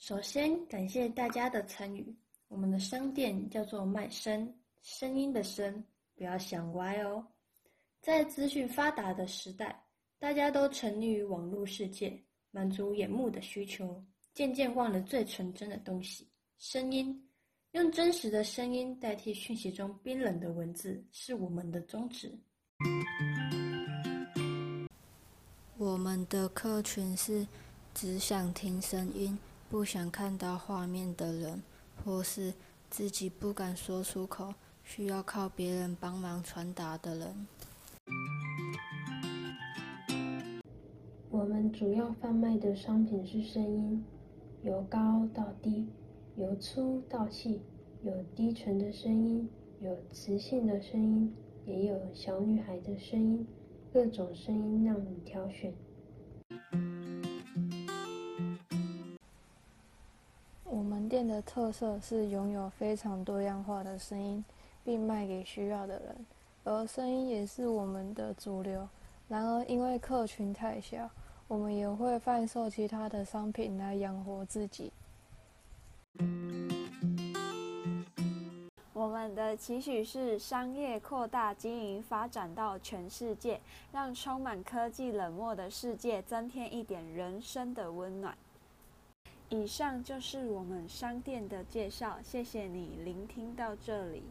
首先感谢大家的参与。我们的商店叫做卖声，声音的声，不要想歪哦。在资讯发达的时代，大家都沉溺于网络世界，满足眼目的需求，渐渐忘了最纯真的东西——声音。用真实的声音代替讯息中冰冷的文字，是我们的宗旨。我们的客群是只想听声音、不想看到画面的人，或是自己不敢说出口、需要靠别人帮忙传达的人。我们主要贩卖的商品是声音，由高到低。由粗到细，有低沉的声音，有磁性的声音，也有小女孩的声音，各种声音让你挑选。店的特色是拥有非常多样化的声音，并卖给需要的人，而声音也是我们的主流。然而，因为客群太小，我们也会贩售其他的商品来养活自己。我们的期许是商业扩大经营，发展到全世界，让充满科技冷漠的世界增添一点人生的温暖。以上就是我们商店的介绍，谢谢你聆听到这里。